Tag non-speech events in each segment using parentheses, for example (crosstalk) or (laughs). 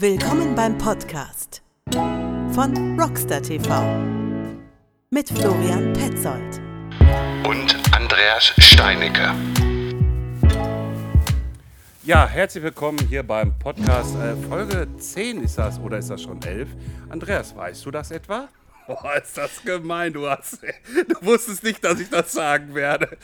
Willkommen beim Podcast von Rockstar TV mit Florian Petzold und Andreas Steinecke. Ja, herzlich willkommen hier beim Podcast. Äh, Folge 10 ist das oder ist das schon 11? Andreas, weißt du das etwa? (laughs) Boah, ist das gemein. Du, hast, du wusstest nicht, dass ich das sagen werde.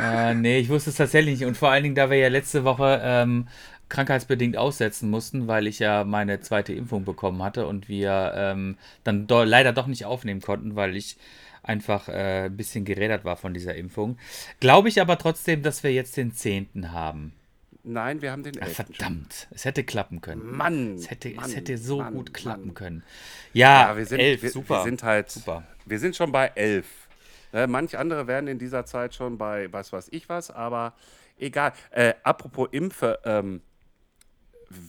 Äh, (laughs) nee, ich wusste es tatsächlich nicht. Und vor allen Dingen, da wir ja letzte Woche ähm, krankheitsbedingt aussetzen mussten, weil ich ja meine zweite Impfung bekommen hatte und wir ähm, dann do leider doch nicht aufnehmen konnten, weil ich einfach äh, ein bisschen gerädert war von dieser Impfung. Glaube ich aber trotzdem, dass wir jetzt den 10. haben. Nein, wir haben den 11. verdammt, es hätte klappen können. Mann, es hätte, Mann, es hätte so Mann, gut klappen Mann. können. Ja, Ja, wir sind, 11, wir, super. Wir sind halt, super. wir sind schon bei 11. Äh, manch andere werden in dieser Zeit schon bei was weiß ich was, aber egal. Äh, apropos Impfe, ähm,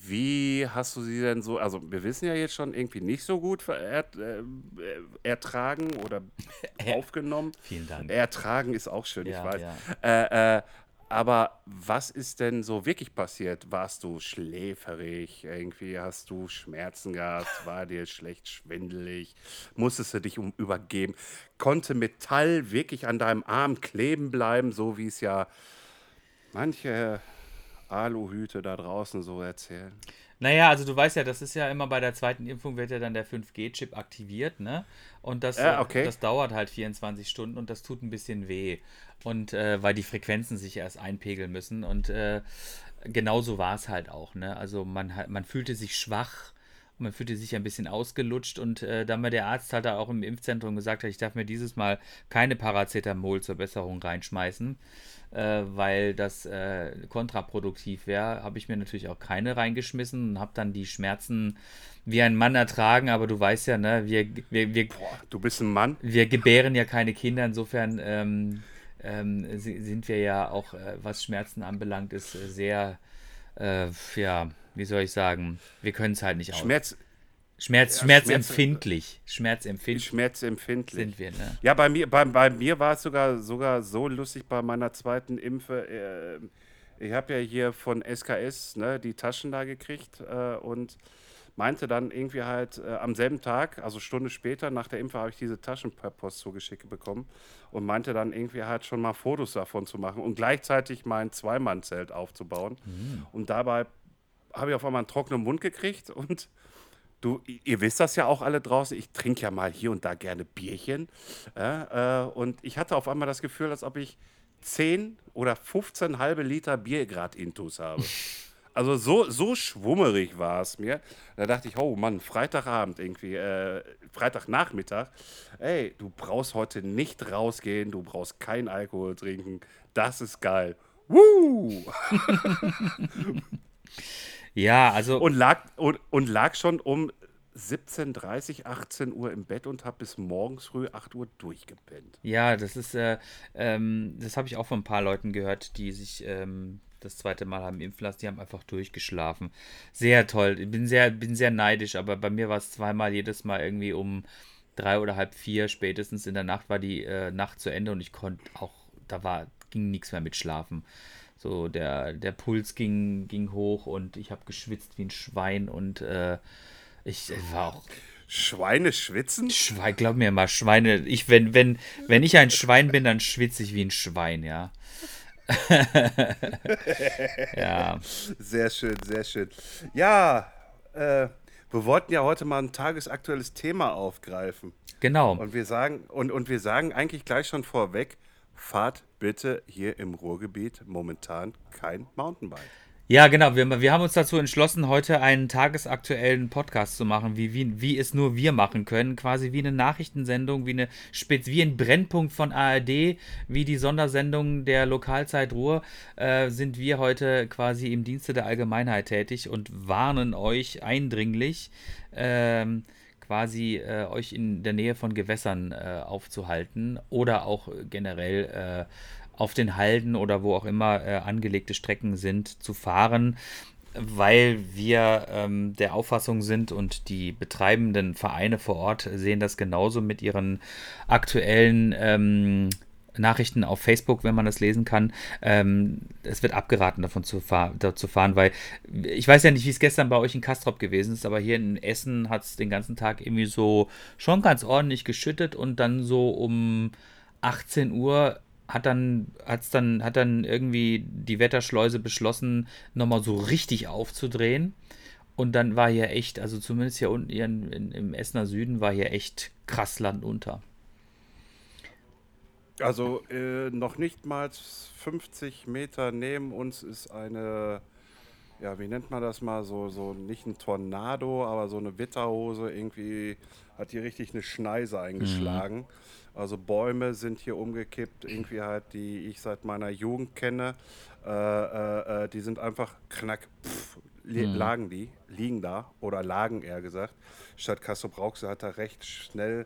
wie hast du sie denn so, also wir wissen ja jetzt schon irgendwie nicht so gut verert, äh, ertragen oder (laughs) aufgenommen. Vielen Dank. Ertragen ist auch schön, Ja, ich weiß. ja. Äh, äh, aber was ist denn so wirklich passiert? Warst du schläferig? Irgendwie hast du Schmerzen gehabt? War dir schlecht schwindelig? Musstest du dich um übergeben? Konnte Metall wirklich an deinem Arm kleben bleiben, so wie es ja manche Aluhüte da draußen so erzählen? Naja, also du weißt ja, das ist ja immer bei der zweiten Impfung wird ja dann der 5G-Chip aktiviert, ne? Und das, Ja, okay. das dauert halt 24 Stunden und das tut ein bisschen weh. Und äh, weil die Frequenzen sich erst einpegeln müssen. Und äh, genauso war es halt auch, ne? Also man, hat- man fühlte sich schwach. Man fühlte sich ein bisschen ausgelutscht und äh, da mir der Arzt halt da auch im Impfzentrum gesagt hat, ich darf mir dieses Mal keine Paracetamol zur Besserung reinschmeißen, äh, weil das äh, kontraproduktiv wäre, habe ich mir natürlich auch keine reingeschmissen und habe dann die Schmerzen wie ein Mann ertragen, aber du weißt ja, ne, wir, wir, wir, Boah, du bist ein Mann. wir gebären ja keine Kinder, insofern ähm, ähm, si- sind wir ja auch, äh, was Schmerzen anbelangt, ist äh, sehr, äh, ja, wie soll ich sagen, wir können es halt nicht aus. Schmerz, Schmerz, Ja, schmerzempfindlich. Schmerzempfindlich schmerzempfindlich. sind wir, ne? Ja, bei mir, bei, bei mir war es sogar, sogar so lustig bei meiner zweiten Impfe. Äh, ich habe ja hier von SKS ne, die Taschen da gekriegt äh, und meinte dann irgendwie halt äh, am selben Tag, also Stunde später nach der Impfe, habe ich diese Taschen per Post zugeschickt bekommen und meinte dann irgendwie halt schon mal Fotos davon zu machen und gleichzeitig mein Zweimannzelt aufzubauen. Und dabei habe ich auf einmal einen trockenen Mund gekriegt und Du, ihr wisst das ja auch alle draußen, ich trinke ja mal hier und da gerne Bierchen. Ja, äh, und ich hatte auf einmal das Gefühl, als ob ich 10 oder 15 halbe Liter Bier gerade intus habe. (laughs) Also so, so schwummerig war es mir. Da dachte ich, oh Mann, Freitagabend irgendwie, äh, Freitagnachmittag. Ey, du brauchst heute nicht rausgehen, du brauchst keinen Alkohol trinken. Das ist geil. Woo! (laughs) (laughs) Ja, also Und lag, und, und lag schon um 17.30, 18 Uhr im Bett und habe bis morgens früh 8 Uhr durchgepennt. Ja, das ist, äh, ähm, das habe ich auch von ein paar Leuten gehört, die sich ähm, das zweite Mal haben impfen lassen. Die haben einfach durchgeschlafen. Sehr toll. Ich bin sehr, bin sehr neidisch, aber bei mir war es zweimal jedes Mal irgendwie um drei oder halb vier spätestens in der Nacht war die äh, Nacht zu Ende und ich konnte auch, da war, ging nichts mehr mit Schlafen. So, der, der Puls ging, ging hoch und ich habe geschwitzt wie ein Schwein und äh, ich äh, war auch Schweine schwitzen? Schwein, glaub mir mal, Schweine. Ich, wenn, wenn, wenn ich ein Schwein bin, dann schwitze ich wie ein Schwein, ja. (laughs) ja. Sehr schön, sehr schön. Ja, äh, wir wollten ja heute mal ein tagesaktuelles Thema aufgreifen. Genau. Und wir sagen, und, und wir sagen eigentlich gleich schon vorweg, fahrt bitte hier im Ruhrgebiet momentan kein Mountainbike. Ja, genau. Wir, wir haben uns dazu entschlossen, heute einen tagesaktuellen Podcast zu machen, wie, wie, wie es nur wir machen können. Quasi wie eine Nachrichtensendung, wie, eine wie ein Brennpunkt von ARD, wie die Sondersendung der Lokalzeit Ruhr, äh, sind wir heute quasi im Dienste der Allgemeinheit tätig und warnen euch eindringlich, ähm, quasi äh, euch in der Nähe von Gewässern äh, aufzuhalten oder auch generell äh, auf den Halden oder wo auch immer äh, angelegte Strecken sind, zu fahren, weil wir ähm, der Auffassung sind und die betreibenden Vereine vor Ort sehen das genauso mit ihren aktuellen ähm, Nachrichten auf Facebook, wenn man das lesen kann. Ähm, es wird abgeraten, davon zu, fahr da zu fahren, weil ich weiß ja nicht, wie es gestern bei euch in Kastrop gewesen ist, aber hier in Essen hat es den ganzen Tag irgendwie so schon ganz ordentlich geschüttet und dann so um 18 Uhr hat dann, hat's dann, hat dann irgendwie die Wetterschleuse beschlossen, nochmal so richtig aufzudrehen. Und dann war hier echt, also zumindest hier unten in, in, im Essener Süden war hier echt krass Land unter. Also äh, noch nicht mal 50 Meter neben uns ist eine, ja, wie nennt man das mal, so, so nicht ein Tornado, aber so eine Witterhose irgendwie hat hier richtig eine Schneise eingeschlagen. Mhm. Also Bäume sind hier umgekippt, irgendwie halt, die ich seit meiner Jugend kenne. Äh, äh, äh die sind einfach knack, pff, mhm. lagen die, liegen da oder lagen eher gesagt. Stadt Kassel-Brauxel hat da recht schnell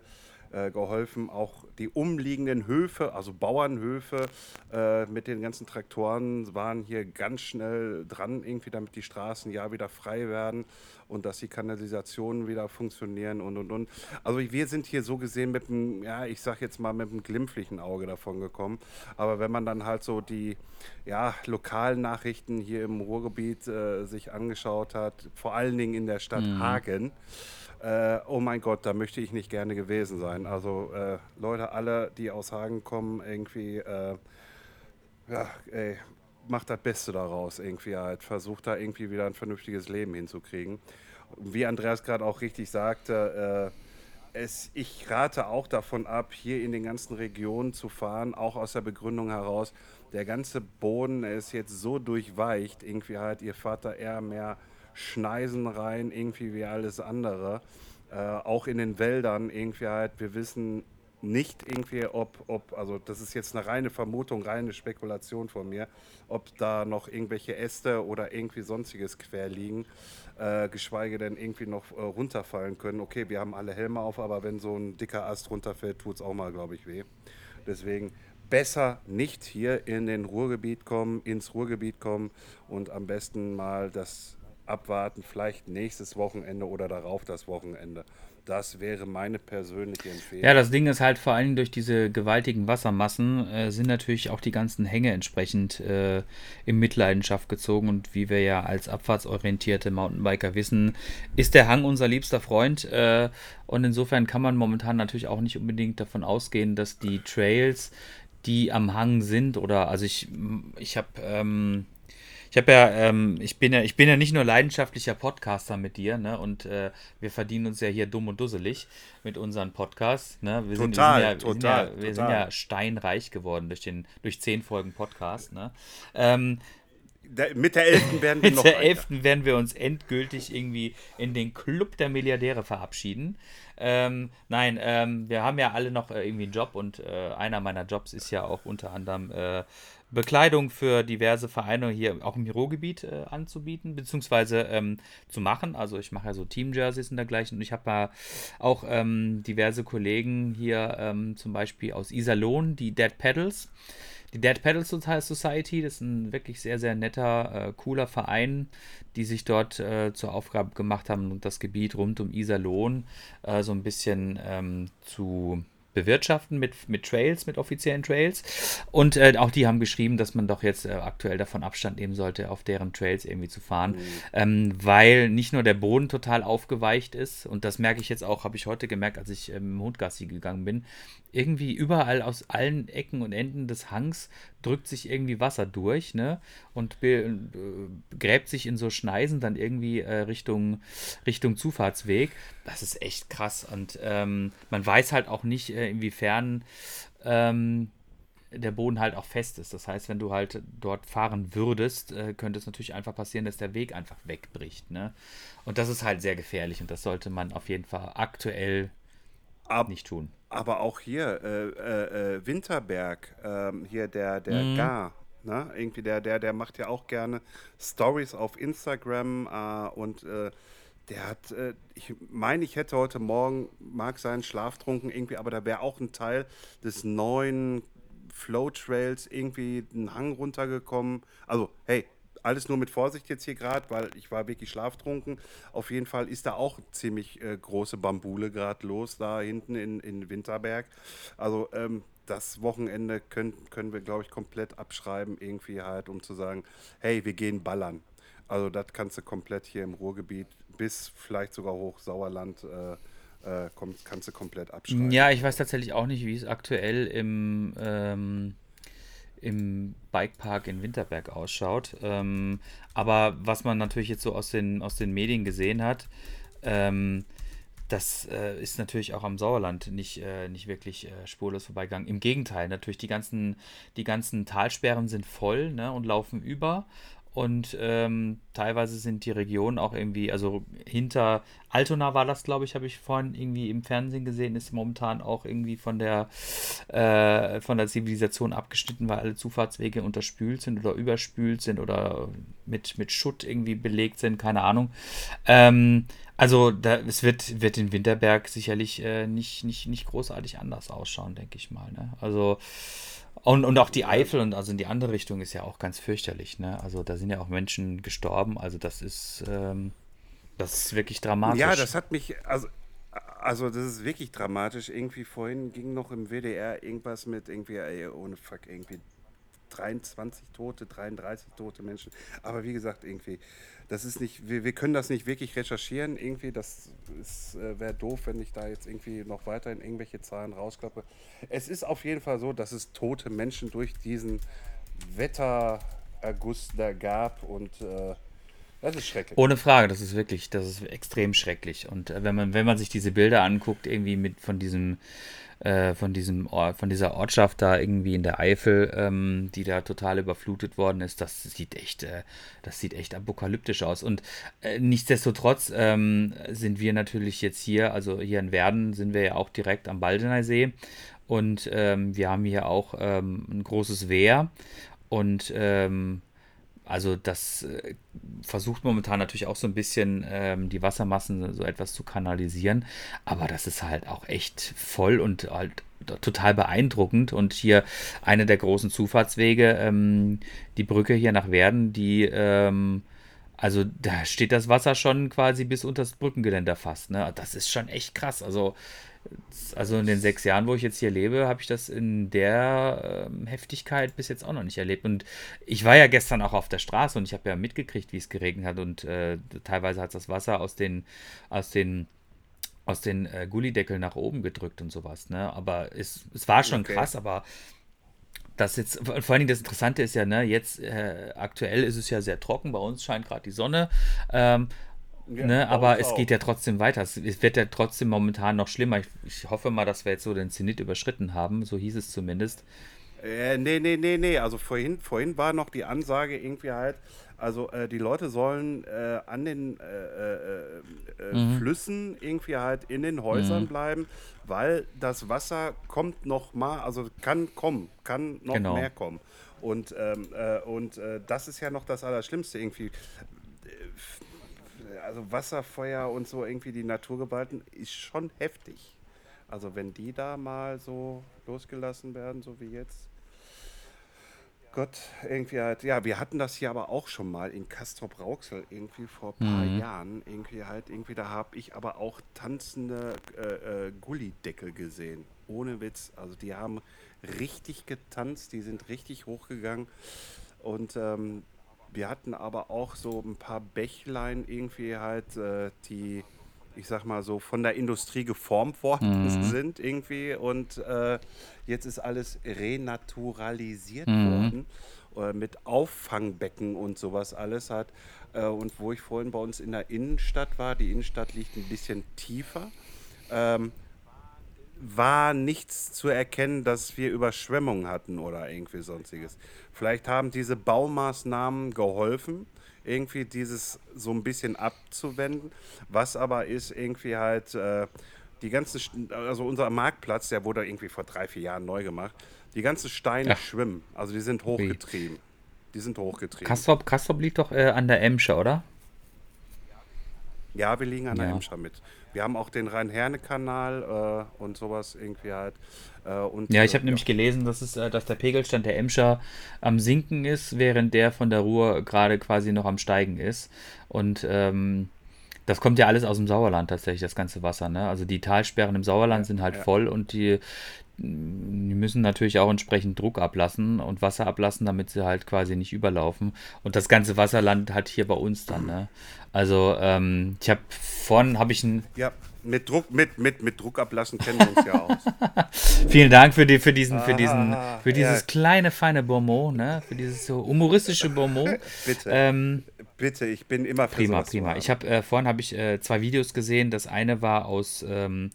äh, geholfen, auch die umliegenden Höfe, also Bauernhöfe äh, mit den ganzen Traktoren waren hier ganz schnell dran, irgendwie damit die Straßen ja wieder frei werden und dass die Kanalisationen wieder funktionieren und und und. Also wir sind hier so gesehen mit einem, ja, ich sag jetzt mal mit einem glimpflichen Auge davon gekommen. Aber wenn man dann halt so die ja, lokalen Nachrichten hier im Ruhrgebiet äh, sich angeschaut hat, vor allen Dingen in der Stadt mhm. Hagen, äh, oh mein Gott, da möchte ich nicht gerne gewesen sein. Also äh, Leute, alle, die aus Hagen kommen, irgendwie, äh, ja, ey, macht das Beste daraus irgendwie halt. Versucht da irgendwie wieder ein vernünftiges Leben hinzukriegen. Wie Andreas gerade auch richtig sagte, äh, es, ich rate auch davon ab, hier in den ganzen Regionen zu fahren, auch aus der Begründung heraus, der ganze Boden ist jetzt so durchweicht, irgendwie halt, ihr fahrt da eher mehr Schneisen rein, irgendwie wie alles andere. Äh, auch in den Wäldern irgendwie halt, wir wissen nicht irgendwie, ob, ob, also das ist jetzt eine reine Vermutung, reine Spekulation von mir, ob da noch irgendwelche Äste oder irgendwie sonstiges quer liegen, äh, geschweige denn irgendwie noch äh, runterfallen können. Okay, wir haben alle Helme auf, aber wenn so ein dicker Ast runterfällt, tut es auch mal, glaube ich, weh. Deswegen besser nicht hier in den Ruhrgebiet kommen, ins Ruhrgebiet kommen und am besten mal das abwarten, vielleicht nächstes Wochenende oder darauf das Wochenende. Das wäre meine persönliche Empfehlung. Ja, das Ding ist halt vor allem durch diese gewaltigen Wassermassen äh, sind natürlich auch die ganzen Hänge entsprechend äh, in Mitleidenschaft gezogen. Und wie wir ja als abfahrtsorientierte Mountainbiker wissen, ist der Hang unser liebster Freund. Äh, und insofern kann man momentan natürlich auch nicht unbedingt davon ausgehen, dass die Trails, die am Hang sind, oder also ich, ich habe ähm, ich habe ja, ähm, ich bin ja, ich bin ja nicht nur leidenschaftlicher Podcaster mit dir, ne? Und äh, wir verdienen uns ja hier dumm und dusselig mit unseren Podcasts. Ne? Wir total, sind, wir sind ja, total, wir, sind ja, wir sind ja steinreich geworden durch den, durch zehn Folgen Podcast. Ne? Ähm, der, mit der 11. (laughs) werden wir Mit der 11. werden wir uns endgültig irgendwie in den Club der Milliardäre verabschieden. Ähm, nein, ähm, wir haben ja alle noch äh, irgendwie einen Job und äh, einer meiner Jobs ist ja auch unter anderem äh, Bekleidung für diverse Vereine hier auch im Ruhrgebiet äh, anzubieten, beziehungsweise ähm, zu machen. Also ich mache ja so Team-Jerseys und dergleichen. Und ich habe auch ähm, diverse Kollegen hier, ähm, zum Beispiel aus Iserlohn, die Dead Pedals. Die Dead Pedals Society, das ist ein wirklich sehr, sehr netter, äh, cooler Verein, die sich dort äh, zur Aufgabe gemacht haben, das Gebiet rund um Iserlohn äh, so ein bisschen ähm, zu bewirtschaften mit, mit Trails, mit offiziellen Trails. Und äh, auch die haben geschrieben, dass man doch jetzt äh, aktuell davon Abstand nehmen sollte, auf deren Trails irgendwie zu fahren, mhm. ähm, weil nicht nur der Boden total aufgeweicht ist, und das merke ich jetzt auch, habe ich heute gemerkt, als ich ähm, im Hundgassi gegangen bin, irgendwie überall aus allen Ecken und Enden des Hangs drückt sich irgendwie Wasser durch, ne? Und äh, gräbt sich in so Schneisen dann irgendwie äh, Richtung, Richtung Zufahrtsweg. Das ist echt krass. Und ähm, man weiß halt auch nicht, äh, inwiefern ähm, der Boden halt auch fest ist. Das heißt, wenn du halt dort fahren würdest, äh, könnte es natürlich einfach passieren, dass der Weg einfach wegbricht. Ne? Und das ist halt sehr gefährlich und das sollte man auf jeden Fall aktuell Ab, nicht tun. Aber auch hier, äh, äh, äh Winterberg, ähm, hier der, der mhm. Gar, ne? irgendwie der, der, der macht ja auch gerne Stories auf Instagram äh, und äh, der hat, äh, ich meine, ich hätte heute Morgen, mag sein, schlaftrunken irgendwie, aber da wäre auch ein Teil des neuen Flow Trails irgendwie einen Hang runtergekommen. Also, hey, alles nur mit Vorsicht jetzt hier gerade, weil ich war wirklich schlaftrunken. Auf jeden Fall ist da auch ziemlich äh, große Bambule gerade los, da hinten in, in Winterberg. Also ähm, das Wochenende können, können wir, glaube ich, komplett abschreiben, irgendwie halt, um zu sagen, hey, wir gehen ballern. Also das kannst du komplett hier im Ruhrgebiet bis vielleicht sogar hoch Sauerland äh, äh, kannst du komplett abschreiben. Ja, ich weiß tatsächlich auch nicht, wie es aktuell im, ähm, im Bikepark in Winterberg ausschaut. Ähm, aber was man natürlich jetzt so aus den, aus den Medien gesehen hat, ähm, das äh, ist natürlich auch am Sauerland nicht, äh, nicht wirklich äh, spurlos vorbeigegangen. Im Gegenteil, natürlich, die ganzen, die ganzen Talsperren sind voll ne, und laufen über. Und ähm, teilweise sind die Regionen auch irgendwie, also hinter Altona war das, glaube ich, habe ich vorhin irgendwie im Fernsehen gesehen, ist momentan auch irgendwie von der, äh, von der Zivilisation abgeschnitten, weil alle Zufahrtswege unterspült sind oder überspült sind oder mit, mit Schutt irgendwie belegt sind, keine Ahnung. Ähm, also da, es wird, wird in Winterberg sicherlich äh, nicht, nicht, nicht großartig anders ausschauen, denke ich mal. Ne? Also und, und auch die Eifel und also in die andere Richtung ist ja auch ganz fürchterlich, ne? Also da sind ja auch Menschen gestorben, also das ist, ähm, das ist wirklich dramatisch. Ja, das hat mich, also, also das ist wirklich dramatisch. Irgendwie vorhin ging noch im WDR irgendwas mit irgendwie, ey, ohne Fuck, irgendwie 23 Tote, 33 tote Menschen. Aber wie gesagt, irgendwie, das ist nicht, wir, wir können das nicht wirklich recherchieren. Irgendwie, das äh, wäre doof, wenn ich da jetzt irgendwie noch weiter in irgendwelche Zahlen rauskloppe. Es ist auf jeden Fall so, dass es tote Menschen durch diesen Wettererguss da gab und äh, das ist schrecklich. Ohne Frage, das ist wirklich, das ist extrem schrecklich. Und äh, wenn man, wenn man sich diese Bilder anguckt, irgendwie mit von diesem äh, von, diesem Ort, von dieser Ortschaft da irgendwie in der Eifel, ähm, die da total überflutet worden ist, das sieht echt, äh, das sieht echt apokalyptisch aus. Und äh, nichtsdestotrotz ähm, sind wir natürlich jetzt hier, also hier in Werden sind wir ja auch direkt am Baldener See. Und ähm, wir haben hier auch ähm, ein großes Wehr. Und ähm, also das äh, versucht momentan natürlich auch so ein bisschen ähm, die Wassermassen so etwas zu kanalisieren, aber das ist halt auch echt voll und halt total beeindruckend. Und hier einer der großen Zufahrtswege, ähm, die Brücke hier nach Werden, die ähm, also da steht das Wasser schon quasi bis unter das Brückengeländer fast. Ne? Das ist schon echt krass. Also also in den sechs Jahren, wo ich jetzt hier lebe, habe ich das in der ähm, Heftigkeit bis jetzt auch noch nicht erlebt. Und ich war ja gestern auch auf der Straße und ich habe ja mitgekriegt, wie es geregnet hat. Und äh, teilweise hat das Wasser aus den, aus den, aus den äh, Gullideckeln nach oben gedrückt und sowas. Ne? Aber es, es war schon okay. krass, aber das jetzt, vor allen Dingen das Interessante ist ja, ne, jetzt äh, aktuell ist es ja sehr trocken, bei uns scheint gerade die Sonne. Ähm, ja, ne, aber es auch. geht ja trotzdem weiter. Es, wird ja trotzdem momentan noch schlimmer. Ich, ich, hoffe mal, dass wir jetzt so den Zenit überschritten haben. So hieß es zumindest. Äh, nee, nee, nee, nee. Also vorhin, vorhin war noch die Ansage irgendwie halt, also äh, die Leute sollen äh, an den äh, äh, äh, mhm. Flüssen irgendwie halt in den Häusern mhm. bleiben, weil das Wasser kommt noch mal, also kann kommen, kann noch genau. mehr kommen. Und, ähm, und das ist ja noch das Allerschlimmste irgendwie also Wasserfeuer und so irgendwie die Naturgewalten ist schon heftig. Also wenn die da mal so losgelassen werden, so wie jetzt. Gott, irgendwie halt, ja, wir hatten das hier aber auch schon mal in Castrop Rauxel irgendwie vor ein paar mhm. Jahren. Irgendwie halt, irgendwie, da habe ich aber auch tanzende äh, äh, Gullideckel gesehen. Ohne Witz. Also die haben richtig getanzt, die sind richtig hochgegangen. Und ähm, wir hatten aber auch so ein paar Bächlein irgendwie halt, äh, die, ich sag mal so, von der Industrie geformt worden mhm. sind irgendwie. Und äh, jetzt ist alles renaturalisiert mhm. worden äh, mit Auffangbecken und sowas alles hat. Äh, und wo ich vorhin bei uns in der Innenstadt war, die Innenstadt liegt ein bisschen tiefer. Ähm, war nichts zu erkennen, dass wir Überschwemmungen hatten oder irgendwie sonstiges. Vielleicht haben diese Baumaßnahmen geholfen, irgendwie dieses so ein bisschen abzuwenden. Was aber ist irgendwie halt äh, die ganzen, also unser Marktplatz, der wurde irgendwie vor drei, vier Jahren neu gemacht. Die ganzen Steine Ach. schwimmen, also die sind hochgetrieben. Die sind hochgetrieben. Kastrop, Kastrop liegt doch äh, an der Emscher, oder? Ja, wir liegen an der ja. Emscher mit. Wir haben auch den Rhein-Herne-Kanal äh, und sowas irgendwie halt. Äh, und, ja, ich habe äh, nämlich gelesen, dass, es, äh, dass der Pegelstand der Emscher am Sinken ist, während der von der Ruhr gerade quasi noch am Steigen ist. Und ähm, Das kommt ja alles aus dem Sauerland tatsächlich, das ganze Wasser. Ne? Also die Talsperren im Sauerland sind halt voll und die, die müssen natürlich auch entsprechend Druck ablassen und Wasser ablassen, damit sie halt quasi nicht überlaufen. Und das ganze Wasser landet halt hier bei uns dann. Ne? Also ähm, ich habe vorhin habe ich ein Ja, mit Druck, mit, mit, mit Druck ablassen kennen wir uns ja aus. (laughs) Vielen Dank für, die, für diesen, für diesen, für dieses ja. kleine feine Bonmot, ne? Für dieses so humoristische Bonmot. (laughs) Bitte. Ähm, Bitte, ich bin immer für prima, prima. Ich habe äh, vorhin habe ich äh, zwei Videos gesehen. Das eine war aus, ähm,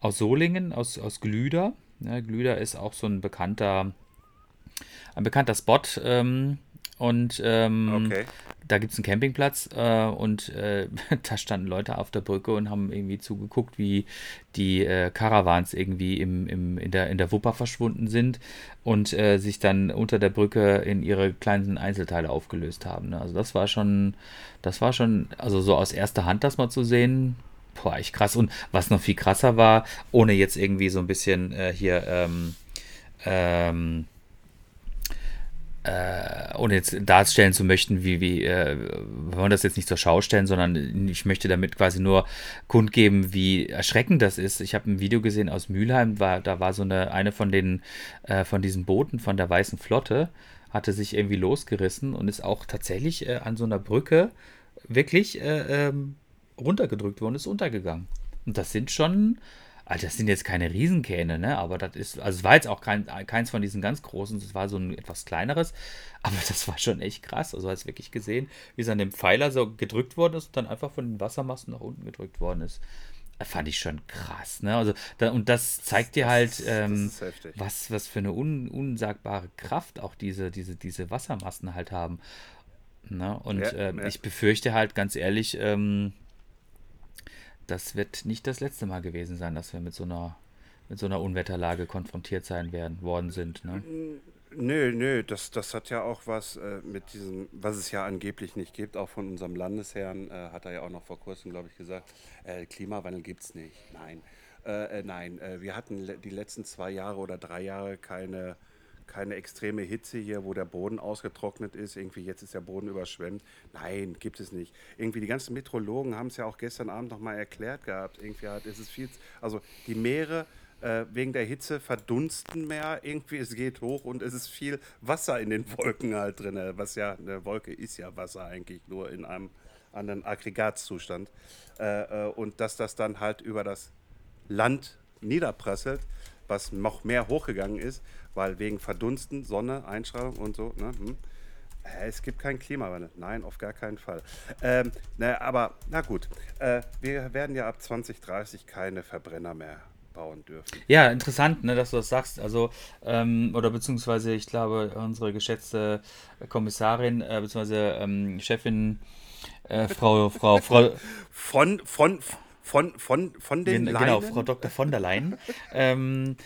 aus Solingen, aus, aus Glüder. Ne? Glüder ist auch so ein bekannter, ein bekannter Spot. Ähm, und ähm, Okay. da gibt es einen Campingplatz äh, und äh, (laughs) da standen Leute auf der Brücke und haben irgendwie zugeguckt, wie die äh, Caravans irgendwie im, im, in, der, in der Wupper verschwunden sind und äh, sich dann unter der Brücke in ihre kleinen Einzelteile aufgelöst haben. Ne? Also das war schon, das war schon, also so aus erster Hand das mal zu sehen, boah, echt krass. Und was noch viel krasser war, ohne jetzt irgendwie so ein bisschen äh, hier ähm, ähm, äh, ohne jetzt darstellen zu möchten, wie, wie äh, wir das jetzt nicht zur Schau stellen, sondern ich möchte damit quasi nur kundgeben, wie erschreckend das ist. Ich habe ein Video gesehen aus Mülheim, war, da war so eine, eine von den, äh, von diesen Booten von der Weißen Flotte, hatte sich irgendwie losgerissen und ist auch tatsächlich äh, an so einer Brücke wirklich äh, ähm, runtergedrückt worden, ist untergegangen. Und das sind schon, also das sind jetzt keine Riesenkähne, ne? Aber das ist, also es war jetzt auch kein, keins von diesen ganz großen, es war so ein etwas kleineres, (laughs) aber das war schon echt krass. Also hast wirklich gesehen, wie es an dem Pfeiler so gedrückt worden ist und dann einfach von den Wassermassen nach unten gedrückt worden ist. Fand ich schon krass, ne? Also, da, und das zeigt dir halt, ähm, was, was für eine un, unsagbare Kraft auch diese, diese, diese Wassermassen halt haben. Ne? Und Ja, ähm, ja. ich befürchte halt ganz ehrlich, ähm, das wird nicht das letzte Mal gewesen sein, dass wir mit so einer, mit so einer Unwetterlage konfrontiert sein werden, worden sind. Ne? Nö, nö, das, das hat ja auch was äh, mit diesem, was es ja angeblich nicht gibt, auch von unserem Landesherrn, äh, hat er ja auch noch vor kurzem, glaube ich, gesagt, äh, Klimawandel gibt es nicht. Nein, äh, äh, nein, äh, wir hatten le die letzten zwei Jahre oder drei Jahre keine, keine extreme Hitze hier, wo der Boden ausgetrocknet ist. Irgendwie jetzt ist der Boden überschwemmt. Nein, gibt es nicht. Irgendwie die ganzen Meteorologen haben es ja auch gestern Abend nochmal erklärt gehabt. Irgendwie hat, ist viel, also die Meere äh, wegen der Hitze verdunsten mehr. Irgendwie es geht hoch und es ist viel Wasser in den Wolken halt drin. Was ja, eine Wolke ist ja Wasser eigentlich nur in einem anderen Aggregatzustand. Äh, äh, und dass das dann halt über das Land niederprasselt, was noch mehr hochgegangen ist, weil wegen Verdunsten, Sonne, Einstrahlung und so. Ne, hm. Äh, Es gibt keinen Klimawandel. Nein, auf gar keinen Fall. Ähm, na, aber na gut, äh, wir werden ja ab 2030 keine Verbrenner mehr bauen dürfen. Ja, interessant, ne, dass du das sagst. Also, ähm, oder beziehungsweise, ich glaube, unsere geschätzte Kommissarin, äh, beziehungsweise ähm, Chefin, äh, Frau, Frau, Frau, (laughs) Von, von, von, von, von den Gen- genau, Leinen? Frau Dr. von der Leyen, (laughs) ähm,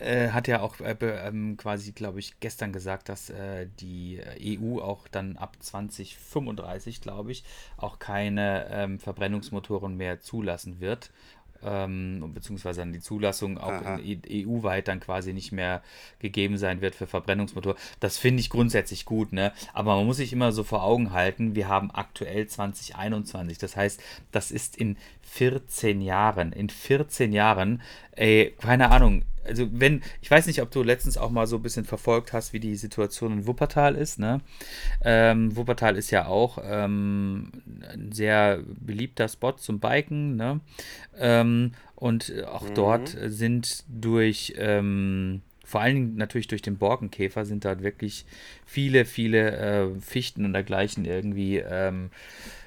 äh, hat ja auch äh, ähm, quasi, glaube ich, gestern gesagt, dass äh, die EU auch dann ab 2035, glaube ich, auch keine ähm, Verbrennungsmotoren mehr zulassen wird. Ähm, beziehungsweise dann die Zulassung auch E- EU-weit dann quasi nicht mehr gegeben sein wird für Verbrennungsmotoren. Das finde ich grundsätzlich gut, ne? Aber man muss sich immer so vor Augen halten, wir haben aktuell 2021. Das heißt, das ist in 14 Jahren. In 14 Jahren, ey, keine Ahnung. Also wenn, ich weiß nicht, ob du letztens auch mal so ein bisschen verfolgt hast, wie die Situation in Wuppertal ist, ne? Ähm, Wuppertal ist ja auch ähm, ein sehr beliebter Spot zum Biken, ne? Ähm, und auch dort sind durch, ähm, vor allen Dingen natürlich durch den Borkenkäfer, sind dort wirklich viele, viele äh, Fichten und dergleichen irgendwie ähm,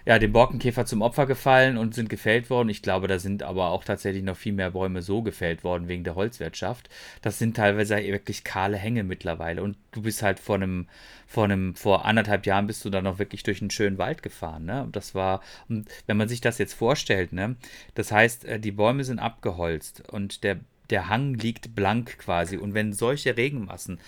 ja, dem Borkenkäfer zum Opfer gefallen und sind gefällt worden. Ich glaube, da sind aber auch tatsächlich noch viel mehr Bäume so gefällt worden wegen der Holzwirtschaft. Das sind teilweise wirklich kahle Hänge mittlerweile. Und du bist halt vor einem, vor einem, vor anderthalb Jahren bist du dann noch wirklich durch einen schönen Wald gefahren. Ne? Und das war, und wenn man sich das jetzt vorstellt, ne, das heißt, äh, die Bäume sind abgeholzt und der, der Hang liegt blank quasi. Und wenn solche Regenmassen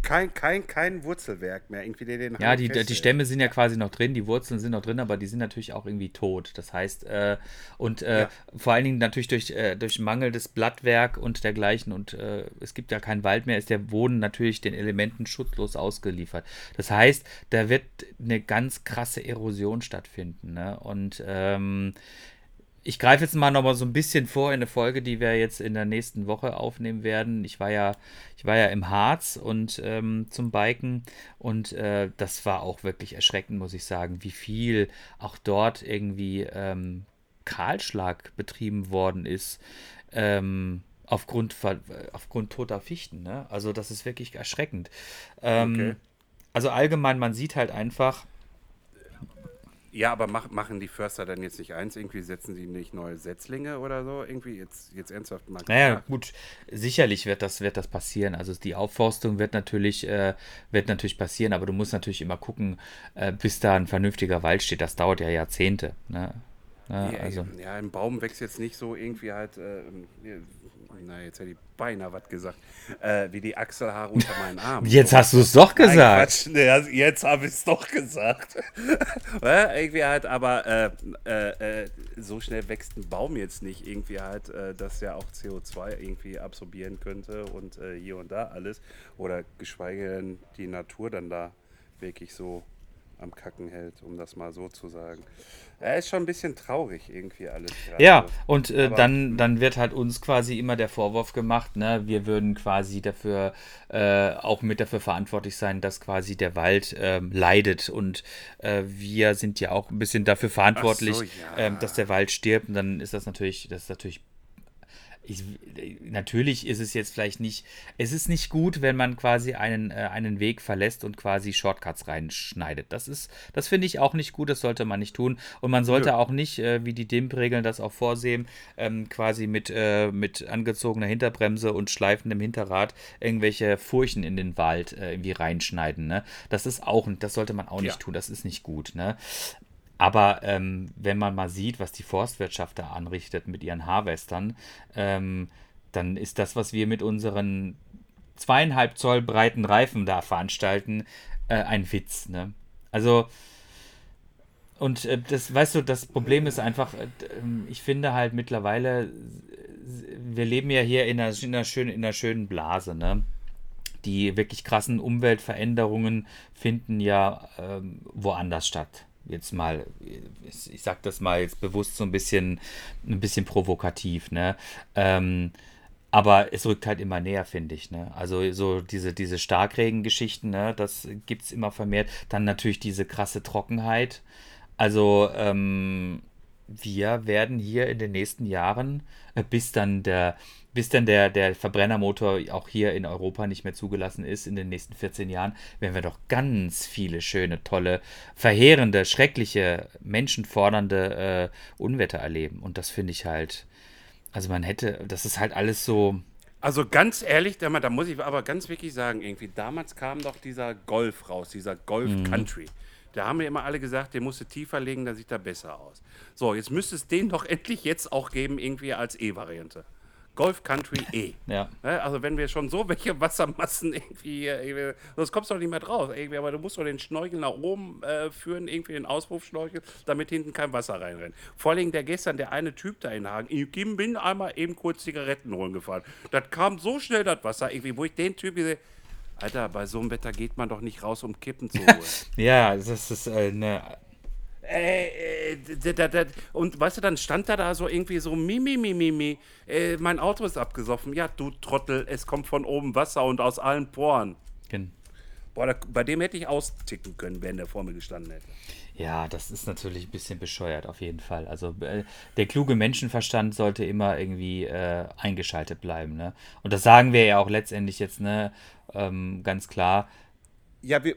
kein, kein, kein Wurzelwerk mehr, irgendwie den Ja, Hang die, die festhält. Stämme sind ja quasi noch drin, die Wurzeln sind noch drin, aber die sind natürlich auch irgendwie tot. Das heißt, äh, und äh, Ja. vor allen Dingen natürlich durch, äh, durch mangelndes Blattwerk und dergleichen und äh, es gibt ja keinen Wald mehr, ist der Boden natürlich den Elementen schutzlos ausgeliefert. Das heißt, da wird eine ganz krasse Erosion stattfinden. Ne? Und ähm, ich greife jetzt mal noch mal so ein bisschen vor in eine Folge, die wir jetzt in der nächsten Woche aufnehmen werden. Ich war ja, ich war ja im Harz und ähm, zum Biken und äh, das war auch wirklich erschreckend, muss ich sagen, wie viel auch dort irgendwie ähm, Kahlschlag betrieben worden ist. Ähm, Aufgrund, aufgrund toter Fichten. Ne? Also das ist wirklich erschreckend. Ähm, Okay. Also allgemein, man sieht halt einfach, Ja, aber mach, machen die Förster dann jetzt nicht eins? Irgendwie setzen sie nicht neue Setzlinge oder so? Irgendwie jetzt, jetzt ernsthaft mal. Naja, gesagt. gut, sicherlich wird das, wird das passieren. Also die Aufforstung wird natürlich, äh, wird natürlich passieren, aber du musst natürlich immer gucken, äh, bis da ein vernünftiger Wald steht. Das dauert ja Jahrzehnte. Ne? Ja, also, ja, ein Baum wächst jetzt nicht so irgendwie halt, äh, na, jetzt hätte ich beinahe was gesagt, äh, wie die Achselhaare unter meinen Armen. jetzt hast du es doch Nein, gesagt. Quatsch, nee, also jetzt habe ich es doch gesagt. (laughs) Ja, irgendwie halt, aber äh, äh, äh, so schnell wächst ein Baum jetzt nicht irgendwie halt, äh, dass ja auch CO2 irgendwie absorbieren könnte und äh, hier und da alles. Oder geschweige denn die Natur dann da wirklich so am Kacken hält, um das mal so zu sagen. Ja, ist schon ein bisschen traurig irgendwie alles. gerade. Ja, und äh, dann, dann wird halt uns quasi immer der Vorwurf gemacht, ne, wir würden quasi dafür äh, auch mit dafür verantwortlich sein, dass quasi der Wald ähm, leidet und äh, wir sind ja auch ein bisschen dafür verantwortlich, ja. ähm, dass der Wald stirbt und dann ist das natürlich, das ist natürlich ich, natürlich ist es jetzt vielleicht nicht, es ist nicht gut, wenn man quasi einen, äh, einen Weg verlässt und quasi Shortcuts reinschneidet. Das ist, das finde ich auch nicht gut, das sollte man nicht tun. Und man sollte Nö. auch nicht, äh, wie die DIMP-Regeln das auch vorsehen, ähm, quasi mit, äh, mit angezogener Hinterbremse und schleifendem Hinterrad irgendwelche Furchen in den Wald äh, irgendwie reinschneiden. Ne? Das ist auch, das sollte man auch nicht Ja. tun, das ist nicht gut. Ne? Aber ähm, wenn man mal sieht, was die Forstwirtschaft da anrichtet mit ihren Harvestern, ähm, dann ist das, was wir mit unseren zweieinhalb Zoll breiten Reifen da veranstalten, äh, ein Witz. Ne? Also, und äh, das, weißt du, das Problem ist einfach, äh, ähm, ich finde halt mittlerweile, wir leben ja hier in einer, in einer, schönen, in einer schönen Blase, ne? Die wirklich krassen Umweltveränderungen finden ja ähm, woanders statt. Jetzt mal, ich sag das mal jetzt bewusst so ein bisschen, ein bisschen provokativ, ne? Ähm, aber es rückt halt immer näher, finde ich. Ne? Also so diese, diese Starkregengeschichten, ne? das gibt es immer vermehrt. Dann natürlich diese krasse Trockenheit. Also ähm, wir werden hier in den nächsten Jahren, äh, bis dann der, bis dann der, der Verbrennermotor auch hier in Europa nicht mehr zugelassen ist, in den nächsten 14 Jahren, werden wir doch ganz viele schöne, tolle, verheerende, schreckliche, menschenfordernde äh, Unwetter erleben. Und das finde ich halt, also man hätte, das ist halt alles so, Also ganz ehrlich, da, muss ich aber ganz wirklich sagen, irgendwie, damals kam doch dieser Golf raus, dieser Golf Mhm. Da haben wir immer alle gesagt, der musste tiefer legen, da sieht er besser aus. So, jetzt müsste es den doch (laughs) endlich jetzt auch geben, irgendwie als E-Variante. Golf Country E. (laughs) ja. Ne, Also wenn wir schon so welche Wassermassen (laughs) irgendwie, irgendwie sonst kommst du doch nicht mehr draus. Irgendwie, aber du musst doch den Schnorchel nach oben äh, führen, irgendwie den Auspuffschnorchel, damit hinten kein Wasser reinrennt. Vor allem der gestern, der eine Typ da in Hagen, ich bin einmal eben kurz Zigaretten holen gefahren. Das kam so schnell, das Wasser, irgendwie, wo ich den Typ gesehen Alter, bei so einem Wetter geht man doch nicht raus, um Kippen zu holen. (laughs) Ja, das ist äh, eine. äh, äh, d- d- d- und weißt du, dann stand er da so irgendwie so, mimi, mimi, mimi, äh, mein Auto ist abgesoffen. Ja, du Trottel, es kommt von oben Wasser und aus allen Poren. Boah, da, bei dem hätte ich austicken können, wenn der vor mir gestanden hätte. Ja, das ist natürlich ein bisschen bescheuert, auf jeden Fall. Also äh, der kluge Menschenverstand sollte immer irgendwie äh, eingeschaltet bleiben. Ne? Und das sagen wir ja auch letztendlich jetzt, ne, ähm, ganz klar. Ja, wir,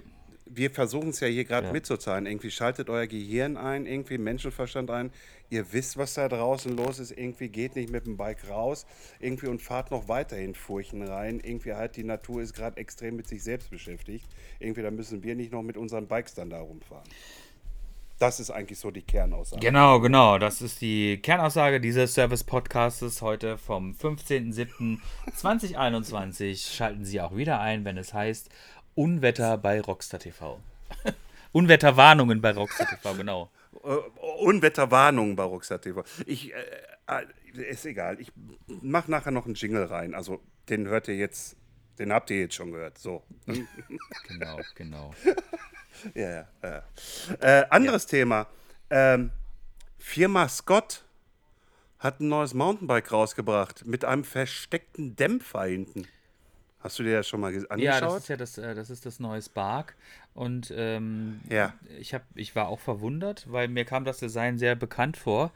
wir versuchen es ja hier gerade Ja. mitzuzahlen. Irgendwie schaltet euer Gehirn ein, irgendwie Menschenverstand ein. Ihr wisst, was da draußen los ist. Irgendwie geht nicht mit dem Bike raus. Irgendwie und fahrt noch weiterhin Furchen rein. Irgendwie halt die Natur ist gerade extrem mit sich selbst beschäftigt. Irgendwie da müssen wir nicht noch mit unseren Bikes dann da rumfahren. Das ist eigentlich so die Kernaussage. Genau, genau. Das ist die Kernaussage dieses Service-Podcastes heute vom 15.07.2021. Schalten Sie auch wieder ein, wenn es heißt Unwetter bei Rockstar TV. (laughs) Unwetterwarnungen bei Rockstar TV, genau. Äh, Unwetterwarnungen bei Rockstar TV. Ich, äh, äh, ist egal. Ich mache nachher noch einen Jingle rein. Also, den hört ihr jetzt, den habt ihr jetzt schon gehört. So. (laughs) Genau, genau. (laughs) Ja, ja. ja. Äh, anderes Thema. Ähm, Firma Scott hat ein neues Mountainbike rausgebracht mit einem versteckten Dämpfer hinten. Hast du dir das schon mal ges- Ja, angeschaut? das ist ja das, äh, das ist das neue Spark. Und ähm, Ja. ich, hab, ich war auch verwundert, weil mir kam das Design sehr bekannt vor.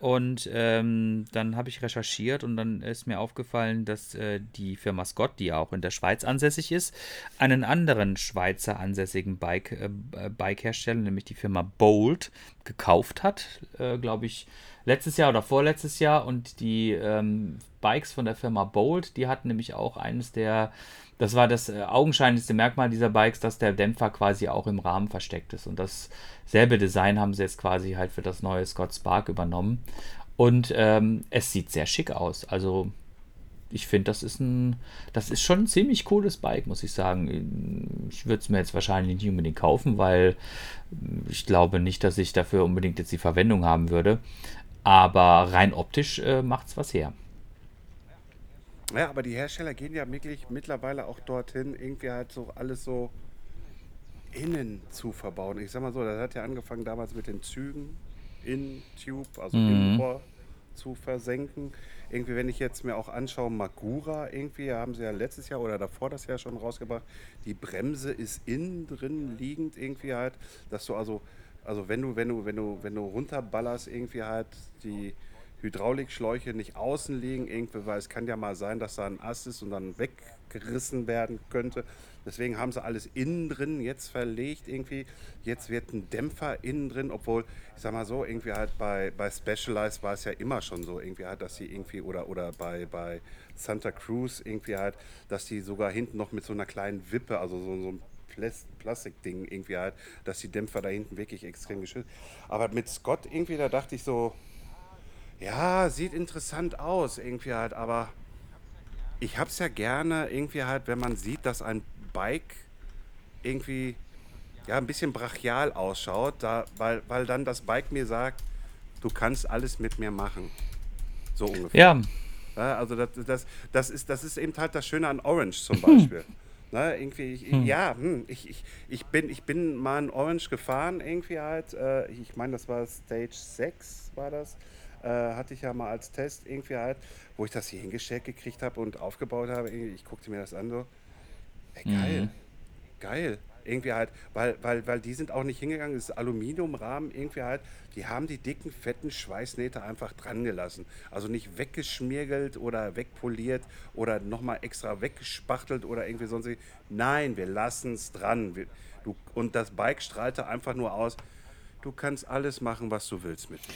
Und ähm, dann habe ich recherchiert und dann ist mir aufgefallen, dass äh, die Firma Scott, die ja auch in der Schweiz ansässig ist, einen anderen Schweizer ansässigen Bike, äh, Bike-Hersteller, nämlich die Firma Bolt, gekauft hat, äh, glaube ich, letztes Jahr oder vorletztes Jahr. Und die ähm, Bikes von der Firma Bolt, die hatten nämlich auch eines der, das war das äh, augenscheinlichste Merkmal dieser Bikes, dass der Dämpfer quasi auch im Rahmen versteckt ist. Und dasselbe Design haben sie jetzt quasi halt für das neue Scott Spark übernommen. Und ähm, es sieht sehr schick aus. Also ich finde, das ist ein, das ist schon ein ziemlich cooles Bike, muss ich sagen. Ich würde es mir jetzt wahrscheinlich nicht unbedingt kaufen, weil ich glaube nicht, dass ich dafür unbedingt jetzt die Verwendung haben würde. Aber rein optisch äh, macht es was her. Ja, aber die Hersteller gehen ja wirklich mittlerweile auch dorthin, irgendwie halt so alles so innen zu verbauen. Ich sag mal so, das hat ja angefangen damals mit den Zügen in Tube, also im Rohr zu versenken. Irgendwie, wenn ich jetzt mir auch anschaue, Magura, irgendwie haben sie ja letztes Jahr oder davor das Jahr schon rausgebracht, die Bremse ist innen drin liegend irgendwie halt, dass du also, also wenn du, wenn du, wenn du, wenn du runterballerst, irgendwie halt die Hydraulikschläuche nicht außen liegen, irgendwie, weil es kann ja mal sein, dass da ein Ast ist und dann weggerissen werden könnte. Deswegen haben sie alles innen drin jetzt verlegt irgendwie. Jetzt wird ein Dämpfer innen drin, obwohl, ich sag mal so, irgendwie halt bei, bei Specialized war es ja immer schon so, irgendwie halt, dass sie irgendwie, oder, oder bei, bei Santa Cruz irgendwie halt, dass die sogar hinten noch mit so einer kleinen Wippe, also so, so ein Plas- Plastikding irgendwie halt, dass die Dämpfer da hinten wirklich extrem geschützt. Aber mit Scott irgendwie, da dachte ich so, ja, sieht interessant aus irgendwie halt, aber ich hab's ja gerne irgendwie halt, wenn man sieht, dass ein Bike irgendwie ja ein bisschen brachial ausschaut, da, weil, weil dann das Bike mir sagt, du kannst alles mit mir machen. So ungefähr. Ja, Ja, also das, das, das, ist, das ist eben halt das Schöne an Orange zum Beispiel. (laughs) Ne, irgendwie, ich, Ja, hm, ich, ich, ich, bin, ich bin mal in Orange gefahren, irgendwie halt. Äh, ich meine, das war Stage 6, war das. Äh, hatte ich ja mal als Test irgendwie halt, wo ich das hier hingestellt gekriegt habe und aufgebaut habe. Ich guckte mir das an so. Ey, geil. Geil. Irgendwie halt, weil, weil, weil die sind auch nicht hingegangen, das ist Aluminiumrahmen irgendwie halt, die haben die dicken, fetten Schweißnähte einfach dran gelassen. Also nicht weggeschmirgelt oder wegpoliert oder nochmal extra weggespachtelt oder irgendwie sonst. Nein, wir lassen es dran. Wir, du, und das Bike strahlte einfach nur aus, du kannst alles machen, was du willst mit mir.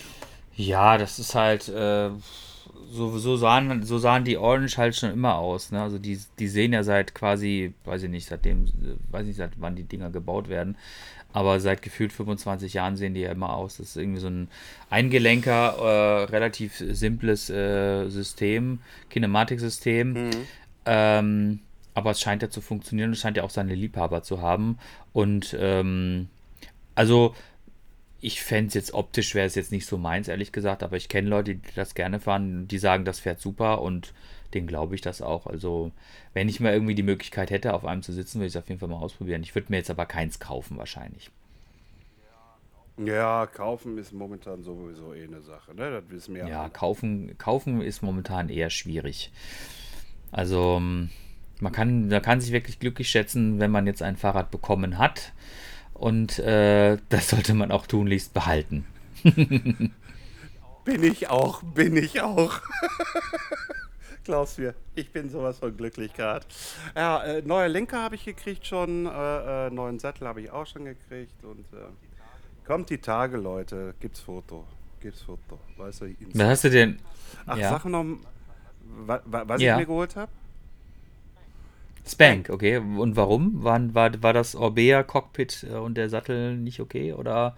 Ja, das ist halt, äh, so, so, sahen, so sahen die Orange halt schon immer aus. Ne? Also die, die sehen ja seit quasi, weiß ich nicht, seitdem, weiß nicht, seit wann die Dinger gebaut werden, aber seit gefühlt 25 Jahren sehen die ja immer aus. Das ist irgendwie so ein Eingelenker, äh, relativ simples äh, System, Kinematiksystem. Ähm, aber es scheint ja zu funktionieren und es scheint ja auch seine Liebhaber zu haben. Und ähm, also ich fände es jetzt optisch wäre es jetzt nicht so meins, ehrlich gesagt, aber ich kenne Leute, die das gerne fahren, die sagen, das fährt super und denen glaube ich das auch. Also, wenn ich mal irgendwie die Möglichkeit hätte, auf einem zu sitzen, würde ich es auf jeden Fall mal ausprobieren. Ich würde mir jetzt aber keins kaufen, wahrscheinlich. Ja, kaufen ist momentan sowieso eh eine Sache, ne? Das wissen wir Ja, alle. kaufen, kaufen ist momentan eher schwierig. Also, man kann, man kann sich wirklich glücklich schätzen, wenn man jetzt ein Fahrrad bekommen hat. Und äh, das sollte man auch tunlichst behalten. Bin ich auch, bin ich auch. (laughs) Glaubst mir, ich bin sowas von glücklich gerade. Ja, äh, neue Lenker habe ich gekriegt schon, äh, äh, neuen Sattel habe ich auch schon gekriegt und äh, kommt die Tage, Leute, gibt's Foto, gibt's Foto, weißt du? Insta- Was hast du denn? Ach, ja. sag noch, wa, wa, was Ja. ich mir geholt habe? Spank, okay. Und warum? War, war, war das Orbea Cockpit äh, und der Sattel nicht okay? Oder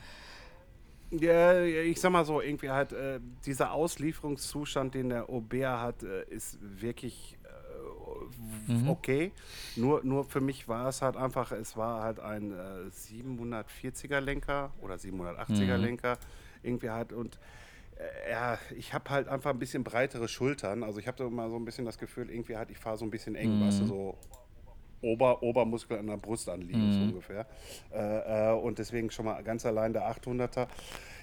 Ja, ich sag mal so, irgendwie halt, äh, dieser Auslieferungszustand, den der Aubert hat, äh, ist wirklich äh, Mhm. okay. Nur, nur für mich war es halt einfach, es war halt ein äh, 740er Lenker oder 780er Mhm. Lenker irgendwie halt und äh, ja, ich habe halt einfach ein bisschen breitere Schultern. Also ich habe so mal so ein bisschen das Gefühl, irgendwie halt, ich fahre so ein bisschen eng, weißt du, Mhm. so Ober, Obermuskel an der Brust anliegen, Mhm. so ungefähr. Äh, äh, und deswegen schon mal ganz allein der 800er.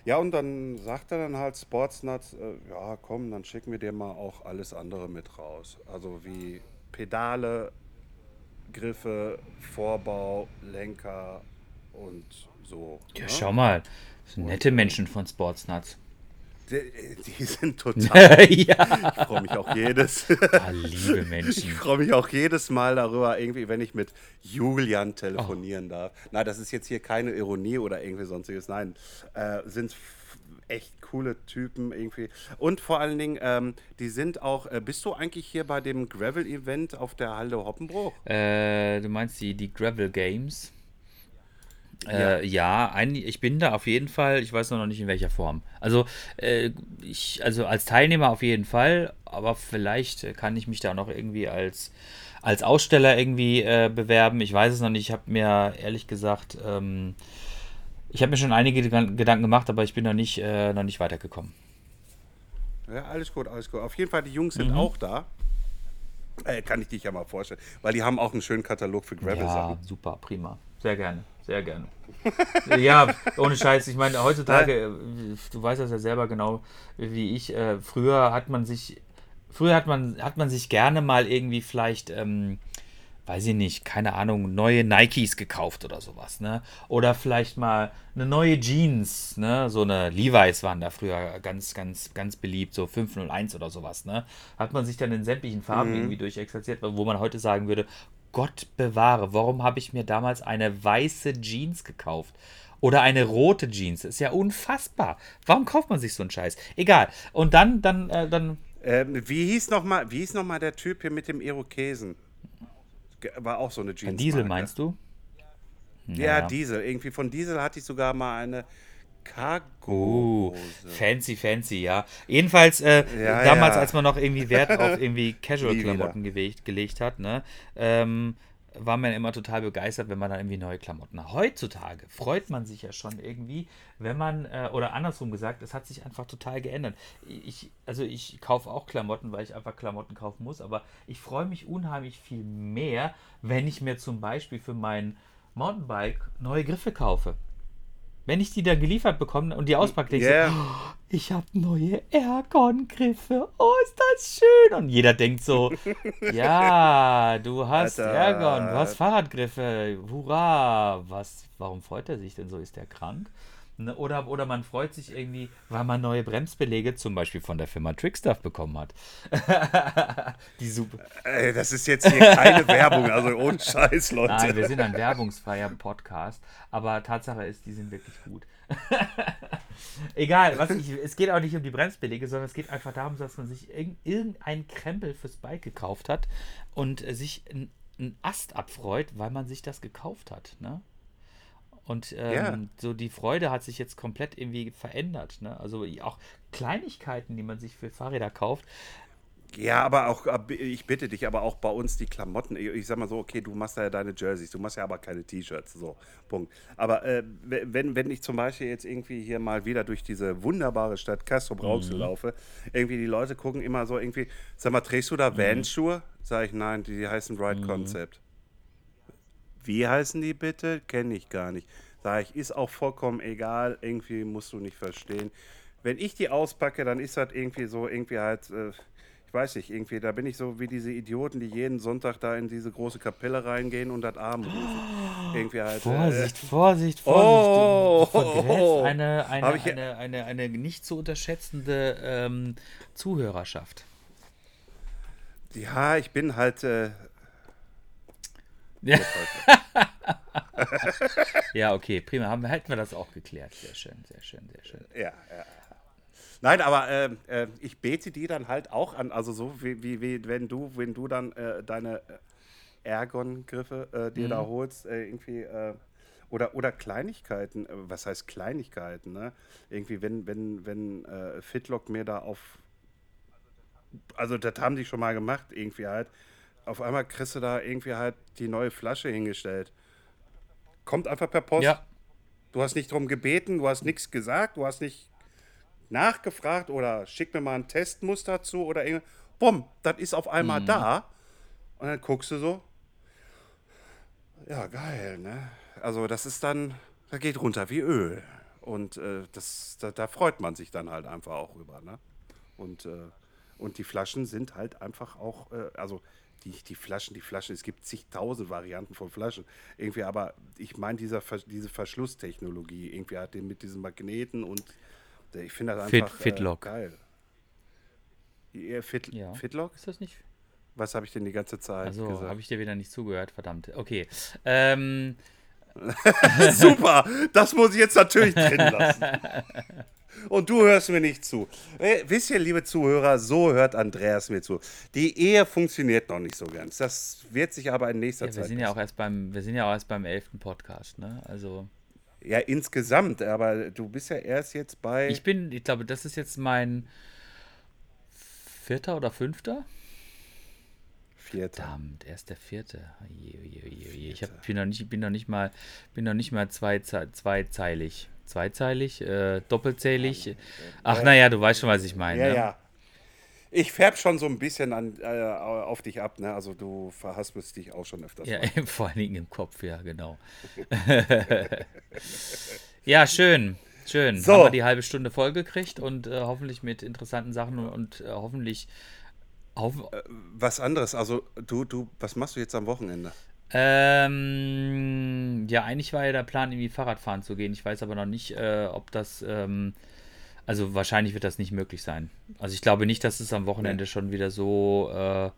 Ja, und dann sagt er dann halt Sportsnuts, äh, ja komm, dann schicken wir dir mal auch alles andere mit raus. Also wie Pedale, Griffe, Vorbau, Lenker und so. Ja, ne? schau mal. Das sind nette Menschen von Sportsnuts. Die, sind (laughs) total. ja. Ich freue mich auch jedes. Ah, liebe (laughs) Ich Menschen. freue mich auch jedes Mal darüber, irgendwie, wenn ich mit Julian telefonieren darf. Nein, das ist jetzt hier keine Ironie oder irgendwie sonstiges. Nein, äh, sind echt coole Typen irgendwie. Und vor allen Dingen, ähm, die sind auch. Äh, bist du eigentlich hier bei dem Gravel-Event auf der Halde Hoppenbruch? Äh, du meinst die, die Gravel Games? Äh, ja, ein, ich bin da auf jeden Fall. Ich weiß noch nicht in welcher Form. Also, äh, ich, also als Teilnehmer auf jeden Fall, aber vielleicht äh, kann ich mich da noch irgendwie als, als Aussteller irgendwie äh, bewerben. Ich weiß es noch nicht. Ich habe mir ehrlich gesagt, ähm, ich habe mir schon einige Gedan- Gedanken gemacht, aber ich bin noch nicht, äh, noch nicht weitergekommen. Ja, alles gut, alles gut. Auf jeden Fall, die Jungs sind auch da. Äh, kann ich dich ja mal vorstellen. Weil die haben auch einen schönen Katalog für Gravel-Sachen. Ja, super, prima. Sehr gerne, sehr gerne. ja, ohne Scheiß. Ich meine, heutzutage, äh, du weißt das ja selber genau wie ich, äh, früher hat man sich, früher hat man, hat man sich gerne mal irgendwie vielleicht, ähm, weiß ich nicht, keine Ahnung, neue Nikes gekauft oder sowas, ne? Oder vielleicht mal eine neue Jeans, ne? So eine Levi's waren da früher ganz, ganz, ganz beliebt, so 501 oder sowas, ne? Hat man sich dann in sämtlichen Farben irgendwie durchexerziert, wo man heute sagen würde, Gott bewahre, warum habe ich mir damals eine weiße Jeans gekauft? Oder eine rote Jeans. Das ist ja unfassbar. Warum kauft man sich so einen Scheiß? Egal. Und dann, dann, äh, dann. Ähm, wie hieß nochmal noch mal der Typ hier mit dem Irokesen? War auch so eine Jeans. Diesel meinst du? Ja, Ja. Diesel. Irgendwie von Diesel hatte ich sogar mal eine Cargo. fancy, fancy, ja. Jedenfalls, äh, Ja, damals, ja. als man noch irgendwie Wert auf (laughs) irgendwie Casual-Klamotten gelegt, gelegt hat, ne, ähm, war man immer total begeistert, wenn man dann irgendwie neue Klamotten hat. Heutzutage freut man sich ja schon irgendwie, wenn man, äh, oder andersrum gesagt, es hat sich einfach total geändert. Ich, also ich kaufe auch Klamotten, weil ich einfach Klamotten kaufen muss, aber ich freue mich unheimlich viel mehr, wenn ich mir zum Beispiel für mein Mountainbike neue Griffe kaufe. Wenn ich die dann geliefert bekomme und die auspacke, denke ich Ja. so, "Oh, ich habe neue Ergon-Griffe. Oh, ist das schön. Und jeder denkt so, (laughs) ja, du hast Alter. Ergon, du hast Fahrradgriffe. Hurra. Was, warum freut er sich denn so? Ist er krank? Ne, Oder, oder man freut sich irgendwie, weil man neue Bremsbelege zum Beispiel von der Firma Trickstuff bekommen hat. (laughs) die super. Ey, das ist jetzt hier keine (laughs) Werbung, also ohne Scheiß, Leute. Nein, wir sind ein werbungsfreier Podcast, aber Tatsache ist, die sind wirklich gut. (laughs) Egal, was ich, es geht auch nicht um die Bremsbelege, sondern es geht einfach darum, dass man sich irg irgendein Krempel fürs Bike gekauft hat und sich einen Ast abfreut, weil man sich das gekauft hat. Ne? Und ähm, Ja. so die Freude hat sich jetzt komplett irgendwie verändert. Ne? Also auch Kleinigkeiten, die man sich für Fahrräder kauft, Ja, aber auch, ab- ich bitte dich, aber auch bei uns die Klamotten. Ich ich sag mal so, okay, du machst ja deine Jerseys, du machst ja aber keine T-Shirts, so, Punkt. Aber äh, wenn, wenn ich zum Beispiel jetzt irgendwie hier mal wieder durch diese wunderbare Stadt Castro Brauxel laufe, irgendwie die Leute gucken immer so irgendwie, sag mal, trägst du da Vans-Schuhe? Sag ich, nein, die heißen Ride Concept. Wie heißen die bitte? Kenne ich gar nicht. Sag ich, ist auch vollkommen egal, irgendwie musst du nicht verstehen. Wenn ich die auspacke, dann ist das irgendwie so, irgendwie halt, äh, ich weiß nicht, irgendwie, da bin ich so wie diese Idioten, die jeden Sonntag da in diese große Kapelle reingehen und das Arm rufen. Irgendwie halt. Vorsicht, Vorsicht, Vorsicht. Oh, du oh, eine, eine, ich- eine, eine, eine nicht zu unterschätzende ähm, Zuhörerschaft. Äh, ja, ich bin halt, äh, Ja. (laughs) ja, okay, prima. Haben, hätten wir das auch geklärt. Sehr schön, sehr schön, sehr schön. ja, ja. Nein, aber äh, äh, ich bete die dann halt auch an, also so wie, wie, wie wenn du, wenn du dann äh, deine äh, Ergon-Griffe äh, dir da holst, äh, irgendwie, äh, oder, oder Kleinigkeiten, was heißt Kleinigkeiten, ne? Irgendwie, wenn, wenn, wenn äh, Fitlock mir da auf, also das haben die schon mal gemacht, irgendwie halt, auf einmal kriegst du da irgendwie halt die neue Flasche hingestellt. Kommt einfach per Post. Ja. Du hast nicht drum gebeten, du hast nichts gesagt, du hast nicht nachgefragt oder schick mir mal ein Testmuster zu oder irgendwas. Bumm, das ist auf einmal Mhm. da. Und dann guckst du so. Ja, geil, ne? Also das ist dann, da geht runter wie Öl. Und äh, das, da, da freut man sich dann halt einfach auch rüber, ne? Und, äh, und die Flaschen sind halt einfach auch, äh, also die, die Flaschen, die Flaschen, es gibt zigtausend Varianten von Flaschen. Irgendwie, aber ich meine, dieser, diese Verschlusstechnologie, irgendwie hat den mit diesen Magneten und äh, ich finde das Fit- einfach Fitlock. Äh, geil. Ja, Fit, Ja. Fitlock? Ist das nicht? Was habe ich denn die ganze Zeit Also gesagt? habe ich dir wieder nicht zugehört, verdammt. Okay. Ähm, (laughs) Super, das muss ich jetzt natürlich drin lassen. (laughs) Und du hörst mir nicht zu. Äh, wisst ihr, liebe Zuhörer, so hört Andreas mir zu. Die Ehe funktioniert noch nicht so ganz. Das wird sich aber in nächster ja, wir Zeit. sind ja auch erst beim, wir sind ja auch erst beim elften Podcast, ne? Also ja, insgesamt, aber du bist ja erst jetzt bei. ich bin, ich glaube, das ist jetzt mein vierter oder fünfter. Vierter. Verdammt, erst der vierte. Je, je, je, je. Ich hab, bin noch nicht, bin noch nicht mal, bin noch nicht mal zwei, zweizeilig. Zweizeilig, äh, doppelzählig. Ach naja, du weißt schon, was ich meine. Ja, ne? ja. Ich färb schon so ein bisschen an, äh, auf dich ab, ne? Also du verhaspelst dich auch schon öfters. Ja, mal. (laughs) vor allen Dingen im Kopf, ja, genau. (laughs) ja, schön. Schön. So. Haben wir die halbe Stunde vollgekriegt und äh, hoffentlich mit interessanten Sachen und, und äh, hoffentlich. Hoff, Was anderes, also du, du, was machst du jetzt am Wochenende? ähm, ja, eigentlich war ja der Plan, irgendwie Fahrradfahren zu gehen. Ich weiß aber noch nicht, äh, ob das. Ähm, also wahrscheinlich wird das nicht möglich sein. Also ich glaube nicht, dass es am Wochenende schon wieder so, äh,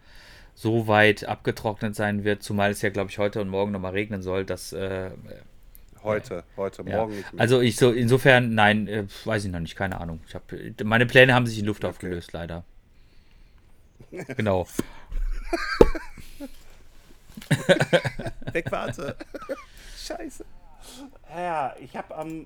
so weit abgetrocknet sein wird, zumal es ja, glaube ich, heute und morgen nochmal regnen soll, dass äh, Heute, heute, Ja. morgen nicht mehr. Also ich so insofern nein, äh, weiß ich noch nicht, keine Ahnung. Ich hab, meine Pläne haben sich in Luft aufgelöst, leider. Genau. (laughs) Wegwarte. Scheiße. Ja, ich habe am.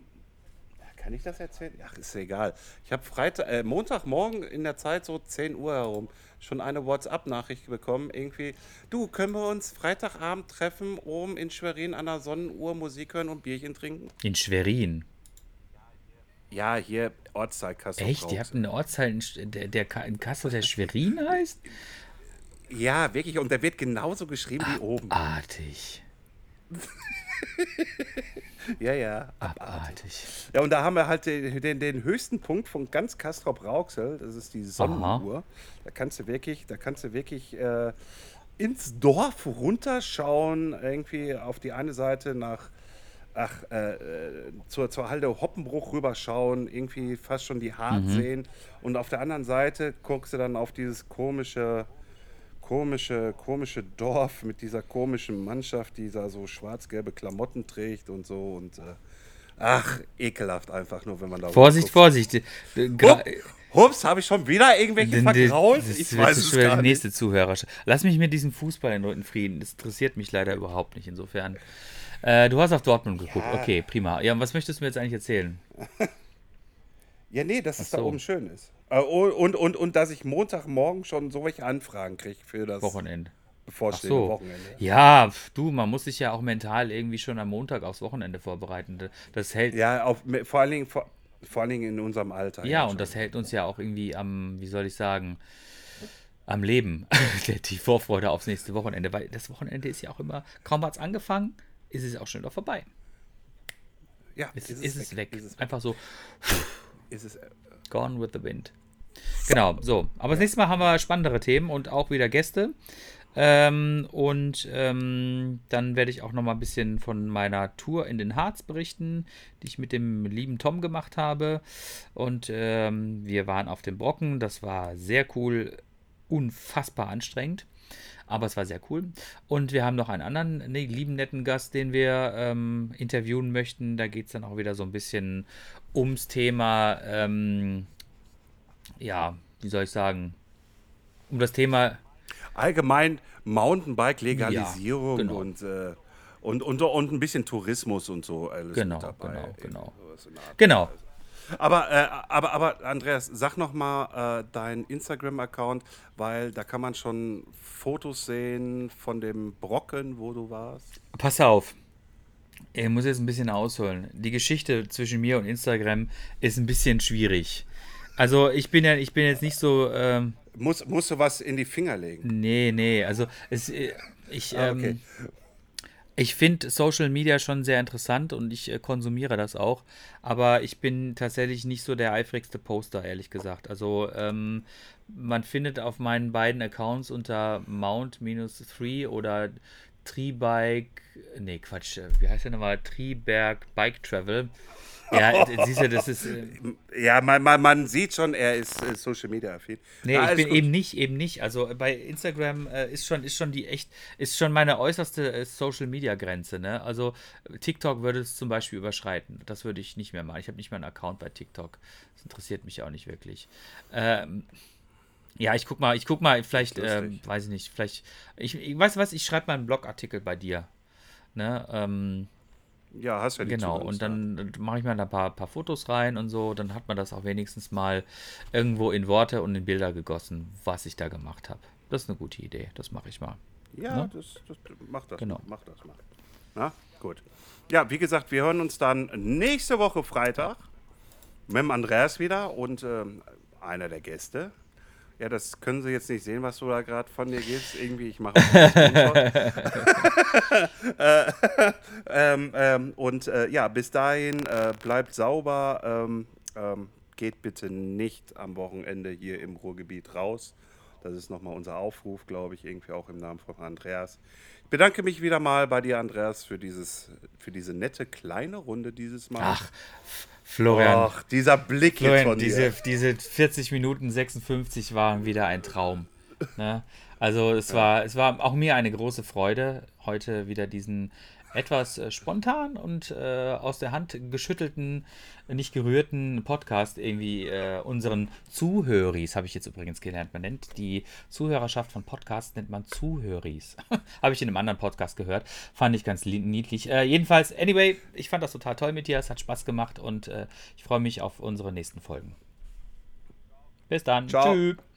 Kann ich das erzählen? Ach, ist egal. Ich habe Freitag, äh, Montagmorgen in der Zeit so 10 Uhr herum schon eine WhatsApp-Nachricht bekommen. Irgendwie, du, können wir uns Freitagabend treffen, oben in Schwerin an der Sonnenuhr Musik hören und Bierchen trinken? In Schwerin. Ja, hier Ortsteil Kassel. Echt? Ihr habt einen Ortsteil in, der, der in Kassel, der Schwerin heißt? Ja, wirklich. Und der wird genauso geschrieben Ah, wie oben. Abartig. (laughs) Ja, ja. Abartig. Ja, und da haben wir halt den, den, den höchsten Punkt von ganz Castrop Rauxel, das ist die Sonnenuhr. Da kannst du wirklich, da kannst du wirklich äh, ins Dorf runterschauen, irgendwie auf die eine Seite nach, ach, äh, äh, zur, zur Halde Hoppenbruch rüberschauen, irgendwie fast schon die Hart sehen. Und auf der anderen Seite guckst du dann auf dieses komische, komische, komische Dorf mit dieser komischen Mannschaft, die da so schwarz-gelbe Klamotten trägt und so und äh, ach, ekelhaft einfach nur, wenn man da Vorsicht. Vorsicht. Gra- Hups, habe ich schon wieder irgendwelche vergrault? Das Ich weiß es gar nicht. nächste Zuhörer. Lass mich mit diesem Fußball in Frieden. Das interessiert mich leider überhaupt nicht. Insofern. Äh, du hast auf Dortmund geguckt. Ja. Okay, prima. Ja, und was möchtest du mir jetzt eigentlich erzählen? (laughs) Ja, nee, dass es Ach da so. oben schön ist. Äh, und, und, und, und dass ich Montagmorgen schon solche Anfragen kriege für das Wochenende. Bevorstehende so. Wochenende. Ja, pf, du, man muss sich ja auch mental irgendwie schon am Montag aufs Wochenende vorbereiten. Das hält. Ja, Ja, auf, vor, allen Dingen, vor, vor allen Dingen in unserem Alter. und schon. das hält uns ja auch irgendwie am, wie soll ich sagen, am Leben. (laughs) Die Vorfreude aufs nächste Wochenende. Weil das Wochenende ist ja auch immer, kaum hat es angefangen, ist es auch schon wieder vorbei. ja, Ist, ist, es weg. Ist es, Einfach so, ist es, äh, gone with the wind. Genau, so. Aber das nächste Mal haben wir spannendere Themen und auch wieder Gäste. Ähm, und ähm, dann werde ich auch noch mal ein bisschen von meiner Tour in den Harz berichten, die ich mit dem lieben Tom gemacht habe. Und ähm, wir waren auf dem Brocken. Das war sehr cool, unfassbar anstrengend. Aber es war sehr cool. Und wir haben noch einen anderen ne, lieben, netten Gast, den wir ähm, interviewen möchten. Da geht es dann auch wieder so ein bisschen ums Thema, ähm, ja, wie soll ich sagen, um das Thema allgemein Mountainbike-Legalisierung Ja, genau. und, äh, Und, und, und ein bisschen Tourismus und so alles Genau, dabei. genau, genau. Genau. Aber, äh, aber, aber Andreas, sag noch mal äh, deinen Instagram-Account, weil da kann man schon Fotos sehen von dem Brocken, wo du warst. Pass auf. Ich muss jetzt ein bisschen ausholen. Die Geschichte zwischen mir und Instagram ist ein bisschen schwierig. Also ich bin ja, ich bin jetzt nicht so. Ähm, Muss, musst du was in die Finger legen? nee, nee. Also es, äh, ich, Ah, okay. ähm, ich finde Social Media schon sehr interessant und ich äh, konsumiere das auch. Aber ich bin tatsächlich nicht so der eifrigste Poster, ehrlich gesagt. Also ähm, man findet auf meinen beiden Accounts unter Mount-3 oder Treebike, nee, Quatsch, äh, wie heißt der nochmal? Treeberg Bike Travel. Ja, (laughs) siehst du, das ist. Äh, Ja, man, man, man sieht schon, er ist äh, Social Media affin. Nee, Ja, ich bin gut. eben nicht, eben nicht. Also äh, bei Instagram äh, ist schon, ist schon die echt, ist schon meine äußerste äh, Social Media Grenze, ne? Also TikTok würde es zum Beispiel überschreiten. Das würde ich nicht mehr machen. Ich habe nicht mal einen Account bei TikTok. Das interessiert mich auch nicht wirklich. Ähm, ja, ich guck mal, ich guck mal, vielleicht, ähm, weiß ich nicht, vielleicht, ich, ich weiß was, ich schreibe mal einen Blogartikel bei dir. Ne? Ähm, Ja, hast ja die Genau, und dann mache ich mal ein paar, paar Fotos rein und so, dann hat man das auch wenigstens mal irgendwo in Worte und in Bilder gegossen, was ich da gemacht habe. Das ist eine gute Idee, das mache ich mal. Ja, Ne? das, das, mach das Genau. mal. Mach das mal. Na, gut. Ja, wie gesagt, wir hören uns dann nächste Woche Freitag mit dem Andreas wieder und ähm, einer der Gäste. Ja, das können Sie jetzt nicht sehen, was du da gerade von dir gibst. Irgendwie, ich mache (laughs) (laughs) äh, ähm, ähm, Und äh, ja, bis dahin, äh, bleibt sauber. Ähm, ähm, geht bitte nicht am Wochenende hier im Ruhrgebiet raus. Das ist nochmal unser Aufruf, glaube ich, irgendwie auch im Namen von Andreas. Ich bedanke mich wieder mal bei dir, Andreas, für, dieses, für diese nette kleine Runde dieses Mal. Ach, Florian, Och, dieser Blick Florian von diese, dir. diese 40 Minuten 56 waren wieder ein Traum. Ne? Also es war, es war auch mir eine große Freude, heute wieder diesen etwas äh, spontan und äh, aus der Hand geschüttelten, nicht gerührten Podcast irgendwie äh, unseren Zuhöris, habe ich jetzt übrigens gelernt. Man nennt die Zuhörerschaft von Podcasts, nennt man Zuhöris. (laughs) habe ich in einem anderen Podcast gehört. Fand ich ganz li- niedlich. Äh, jedenfalls, anyway, ich fand das total toll mit dir. Es hat Spaß gemacht und äh, ich freue mich auf unsere nächsten Folgen. Bis dann. Ciao. Tschüss.